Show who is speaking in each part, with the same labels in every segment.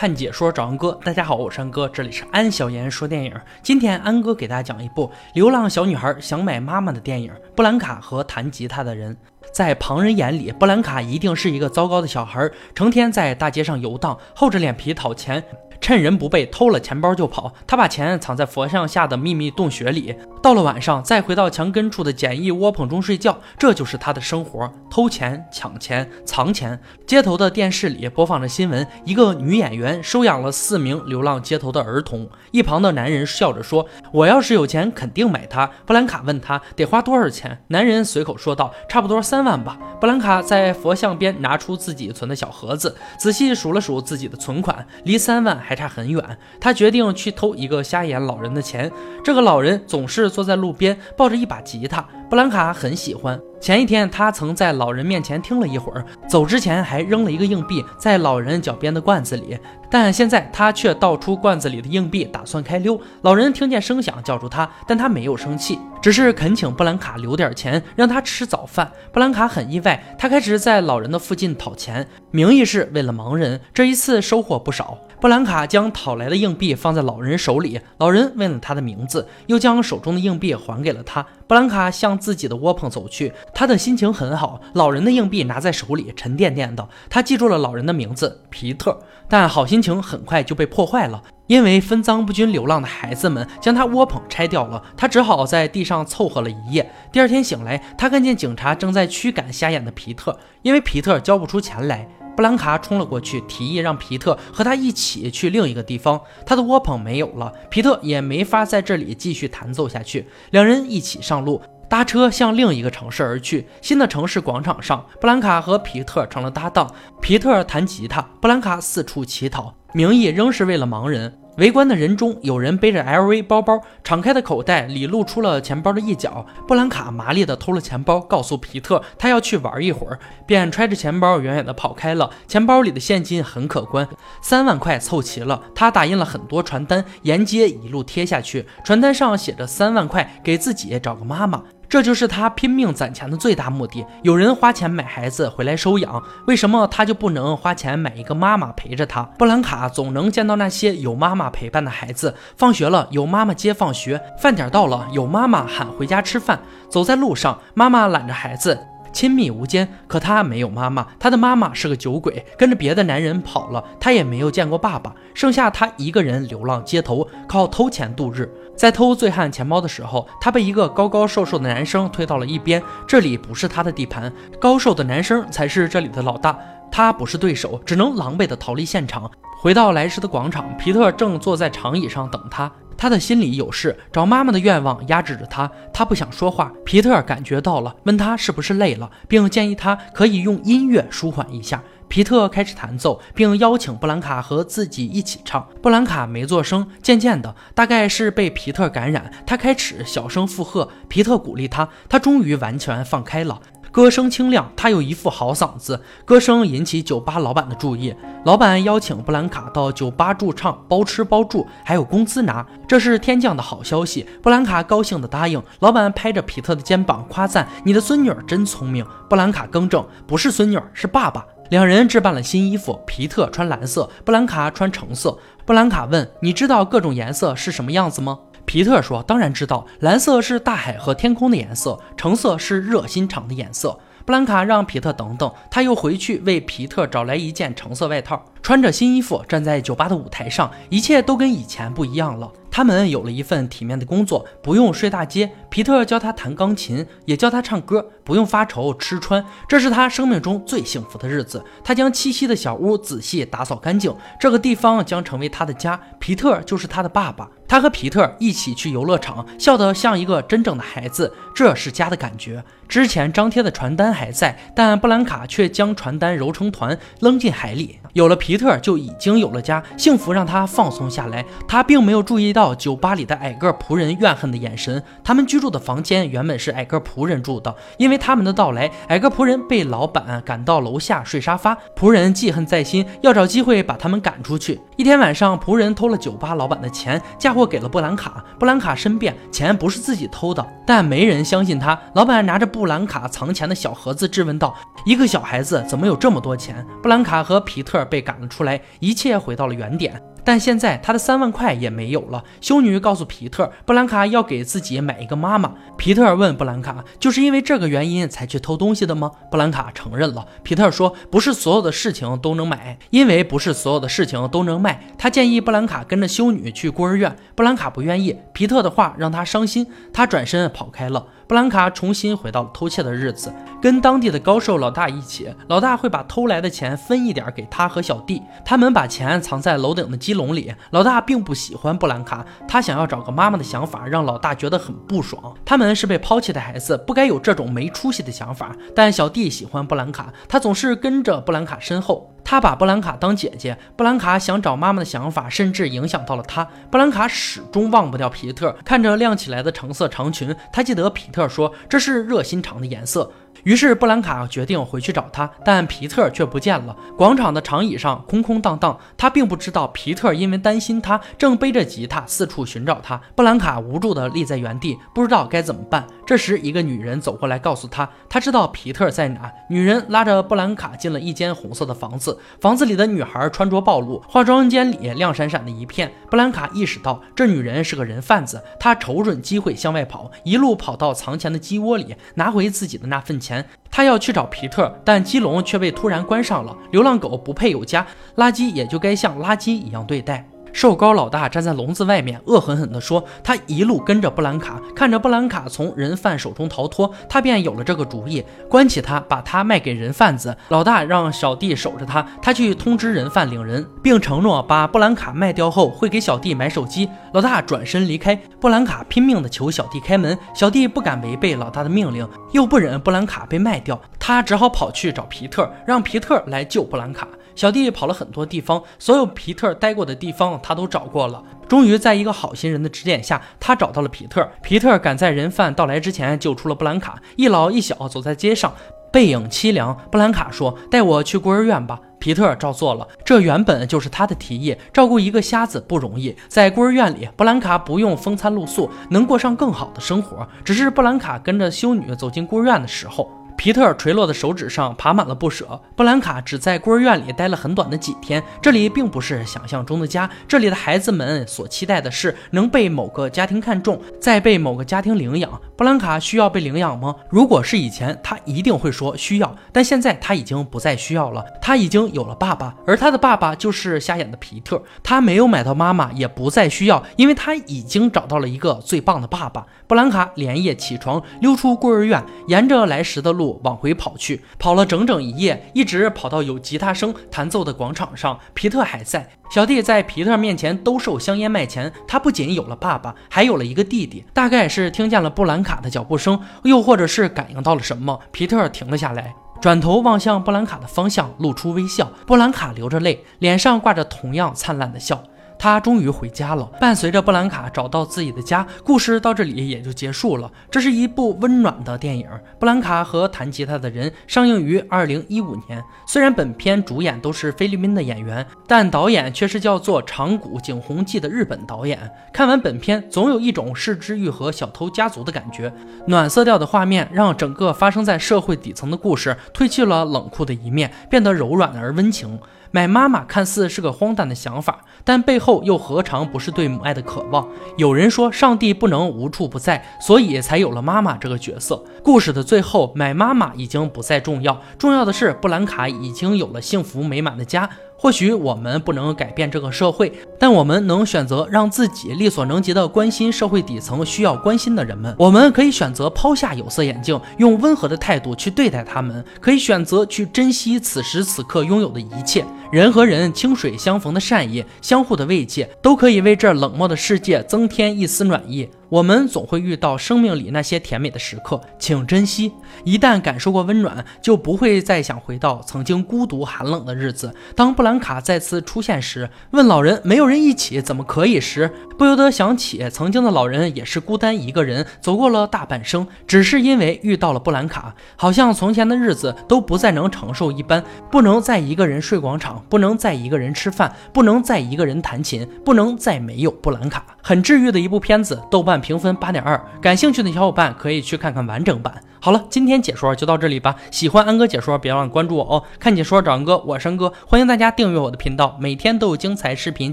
Speaker 1: 看解说找安哥，大家好，我是安哥，这里是安小言说电影。今天安哥给大家讲一部流浪小女孩想买妈妈的电影《布兰卡和弹吉他的人》。在旁人眼里，布兰卡一定是一个糟糕的小孩，成天在大街上游荡，厚着脸皮讨钱。趁人不备偷了钱包就跑，他把钱藏在佛像下的秘密洞穴里，到了晚上再回到墙根处的简易窝棚中睡觉，这就是他的生活：偷钱、抢钱、藏钱。街头的电视里播放着新闻，一个女演员收养了四名流浪街头的儿童。一旁的男人笑着说：“我要是有钱，肯定买它。”布兰卡问他得花多少钱，男人随口说道：“差不多三万吧。”布兰卡在佛像边拿出自己存的小盒子，仔细数了数自己的存款，离三万还差很远。他决定去偷一个瞎眼老人的钱。这个老人总是坐在路边，抱着一把吉他。布兰卡很喜欢。前一天，他曾在老人面前听了一会儿，走之前还扔了一个硬币在老人脚边的罐子里。但现在他却倒出罐子里的硬币，打算开溜。老人听见声响，叫住他，但他没有生气，只是恳请布兰卡留点钱让他吃早饭。布兰卡很意外，他开始在老人的附近讨钱，名义是为了盲人。这一次收获不少。布兰卡将讨来的硬币放在老人手里，老人问了他的名字，又将手中的硬币还给了他。布兰卡向自己的窝棚走去，他的心情很好。老人的硬币拿在手里，沉甸甸的。他记住了老人的名字皮特，但好心情很快就被破坏了，因为分赃不均流浪的孩子们将他窝棚拆掉了。他只好在地上凑合了一夜。第二天醒来，他看见警察正在驱赶瞎眼的皮特，因为皮特交不出钱来。布兰卡冲了过去，提议让皮特和他一起去另一个地方。他的窝棚没有了，皮特也没法在这里继续弹奏下去。两人一起上路，搭车向另一个城市而去。新的城市广场上，布兰卡和皮特成了搭档。皮特弹吉他，布兰卡四处乞讨，名义仍是为了盲人。围观的人中，有人背着 LV 包包，敞开的口袋里露出了钱包的一角。布兰卡麻利地偷了钱包，告诉皮特他要去玩一会儿，便揣着钱包远远地跑开了。钱包里的现金很可观，三万块凑齐了。他打印了很多传单，沿街一路贴下去，传单上写着三万块，给自己找个妈妈。这就是他拼命攒钱的最大目的。有人花钱买孩子回来收养，为什么他就不能花钱买一个妈妈陪着他？布兰卡总能见到那些有妈妈陪伴的孩子。放学了，有妈妈接放学；饭点到了，有妈妈喊回家吃饭。走在路上，妈妈揽着孩子，亲密无间。可他没有妈妈，他的妈妈是个酒鬼，跟着别的男人跑了。他也没有见过爸爸，剩下他一个人流浪街头，靠偷钱度日。在偷醉汉钱包的时候，他被一个高高瘦瘦的男生推到了一边。这里不是他的地盘，高瘦的男生才是这里的老大。他不是对手，只能狼狈地逃离现场。回到来时的广场，皮特正坐在长椅上等他。他的心里有事，找妈妈的愿望压制着他。他不想说话。皮特感觉到了，问他是不是累了，并建议他可以用音乐舒缓一下。皮特开始弹奏，并邀请布兰卡和自己一起唱。布兰卡没做声，渐渐的，大概是被皮特感染，他开始小声附和。皮特鼓励他，他终于完全放开了，歌声清亮，他有一副好嗓子。歌声引起酒吧老板的注意，老板邀请布兰卡到酒吧驻唱，包吃包住，还有工资拿，这是天降的好消息。布兰卡高兴地答应。老板拍着皮特的肩膀夸赞：“你的孙女儿真聪明。”布兰卡更正：“不是孙女儿，是爸爸。”两人置办了新衣服，皮特穿蓝色，布兰卡穿橙色。布兰卡问：“你知道各种颜色是什么样子吗？”皮特说：“当然知道，蓝色是大海和天空的颜色，橙色是热心肠的颜色。”布兰卡让皮特等等，他又回去为皮特找来一件橙色外套，穿着新衣服站在酒吧的舞台上，一切都跟以前不一样了。他们有了一份体面的工作，不用睡大街。皮特教他弹钢琴，也教他唱歌，不用发愁吃穿。这是他生命中最幸福的日子。他将栖息的小屋仔细打扫干净，这个地方将成为他的家。皮特就是他的爸爸。他和皮特一起去游乐场，笑得像一个真正的孩子。这是家的感觉。之前张贴的传单还在，但布兰卡却将传单揉成团扔进海里。有了皮特，就已经有了家。幸福让他放松下来。他并没有注意到酒吧里的矮个仆人怨恨的眼神。他们居住的房间原本是矮个仆人住的，因为他们的到来，矮个仆人被老板赶到楼下睡沙发。仆人记恨在心，要找机会把他们赶出去。一天晚上，仆人偷了酒吧老板的钱，嫁祸。货给了布兰卡。布兰卡申辩，钱不是自己偷的，但没人相信他。老板拿着布兰卡藏钱的小盒子质问道：“一个小孩子怎么有这么多钱？”布兰卡和皮特被赶了出来，一切回到了原点。但现在他的三万块也没有了。修女告诉皮特，布兰卡要给自己买一个妈妈。皮特问布兰卡，就是因为这个原因才去偷东西的吗？布兰卡承认了。皮特说，不是所有的事情都能买，因为不是所有的事情都能卖。他建议布兰卡跟着修女去孤儿院，布兰卡不愿意。皮特的话让他伤心，他转身跑开了。布兰卡重新回到了偷窃的日子，跟当地的高寿老大一起。老大会把偷来的钱分一点给他和小弟，他们把钱藏在楼顶的鸡笼里。老大并不喜欢布兰卡，他想要找个妈妈的想法让老大觉得很不爽。他们是被抛弃的孩子，不该有这种没出息的想法。但小弟喜欢布兰卡，他总是跟着布兰卡身后。他把布兰卡当姐姐，布兰卡想找妈妈的想法甚至影响到了他。布兰卡始终忘不掉皮特，看着亮起来的橙色长裙，他记得皮特说这是热心肠的颜色。于是布兰卡决定回去找他，但皮特却不见了。广场的长椅上空空荡荡，他并不知道皮特因为担心他，正背着吉他四处寻找他。布兰卡无助地立在原地，不知道该怎么办。这时，一个女人走过来，告诉他，他知道皮特在哪。女人拉着布兰卡进了一间红色的房子，房子里的女孩穿着暴露，化妆间里亮闪闪的一片。布兰卡意识到这女人是个人贩子，她瞅准机会向外跑，一路跑到藏钱的鸡窝里，拿回自己的那份钱。她，要去找皮特，但鸡笼却被突然关上了。流浪狗不配有家，垃圾也就该像垃圾一样对待。瘦高老大站在笼子外面，恶狠狠地说：“他一路跟着布兰卡，看着布兰卡从人贩手中逃脱，他便有了这个主意，关起他，把他卖给人贩子。老大让小弟守着他，他去通知人贩领人，并承诺把布兰卡卖掉后会给小弟买手机。老大转身离开，布兰卡拼命地求小弟开门，小弟不敢违背老大的命令，又不忍布兰卡被卖掉，他只好跑去找皮特，让皮特来救布兰卡。”小弟跑了很多地方，所有皮特待过的地方他都找过了。终于在一个好心人的指点下，他找到了皮特。皮特赶在人贩到来之前救出了布兰卡。一老一小走在街上，背影凄凉。布兰卡说：“带我去孤儿院吧。”皮特照做了。这原本就是他的提议。照顾一个瞎子不容易，在孤儿院里，布兰卡不用风餐露宿，能过上更好的生活。只是布兰卡跟着修女走进孤儿院的时候。皮特垂落的手指上爬满了不舍。布兰卡只在孤儿院里待了很短的几天，这里并不是想象中的家。这里的孩子们所期待的是能被某个家庭看中，再被某个家庭领养。布兰卡需要被领养吗？如果是以前，他一定会说需要。但现在他已经不再需要了，他已经有了爸爸，而他的爸爸就是瞎眼的皮特。他没有买到妈妈，也不再需要，因为他已经找到了一个最棒的爸爸。布兰卡连夜起床，溜出孤儿院，沿着来时的路。往回跑去，跑了整整一夜，一直跑到有吉他声弹奏的广场上。皮特还在，小弟在皮特面前兜售香烟卖钱。他不仅有了爸爸，还有了一个弟弟。大概是听见了布兰卡的脚步声，又或者是感应到了什么，皮特停了下来，转头望向布兰卡的方向，露出微笑。布兰卡流着泪，脸上挂着同样灿烂的笑。他终于回家了。伴随着布兰卡找到自己的家，故事到这里也就结束了。这是一部温暖的电影，《布兰卡和弹吉他的人》上映于二零一五年。虽然本片主演都是菲律宾的演员，但导演却是叫做长谷景弘纪的日本导演。看完本片，总有一种失之愈合小偷家族的感觉。暖色调的画面让整个发生在社会底层的故事褪去了冷酷的一面，变得柔软而温情。买妈妈看似是个荒诞的想法，但背后又何尝不是对母爱的渴望？有人说，上帝不能无处不在，所以才有了妈妈这个角色。故事的最后，买妈妈已经不再重要，重要的是布兰卡已经有了幸福美满的家。或许我们不能改变这个社会，但我们能选择让自己力所能及的关心社会底层需要关心的人们。我们可以选择抛下有色眼镜，用温和的态度去对待他们；可以选择去珍惜此时此刻拥有的一切。人和人清水相逢的善意，相互的慰藉，都可以为这冷漠的世界增添一丝暖意。我们总会遇到生命里那些甜美的时刻，请珍惜。一旦感受过温暖，就不会再想回到曾经孤独寒冷的日子。当布兰卡再次出现时，问老人：“没有人一起怎么可以？”时，不由得想起曾经的老人也是孤单一个人走过了大半生，只是因为遇到了布兰卡，好像从前的日子都不再能承受一般，不能再一个人睡广场，不能再一个人吃饭，不能再一个人弹琴，不能再没有布兰卡。很治愈的一部片子，豆瓣评分八点二，感兴趣的小伙伴可以去看看完整版。好了，今天解说就到这里吧。喜欢安哥解说，别忘了关注我哦。看解说找安哥，我是安哥，欢迎大家订阅我的频道，每天都有精彩视频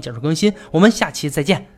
Speaker 1: 解说更新。我们下期再见。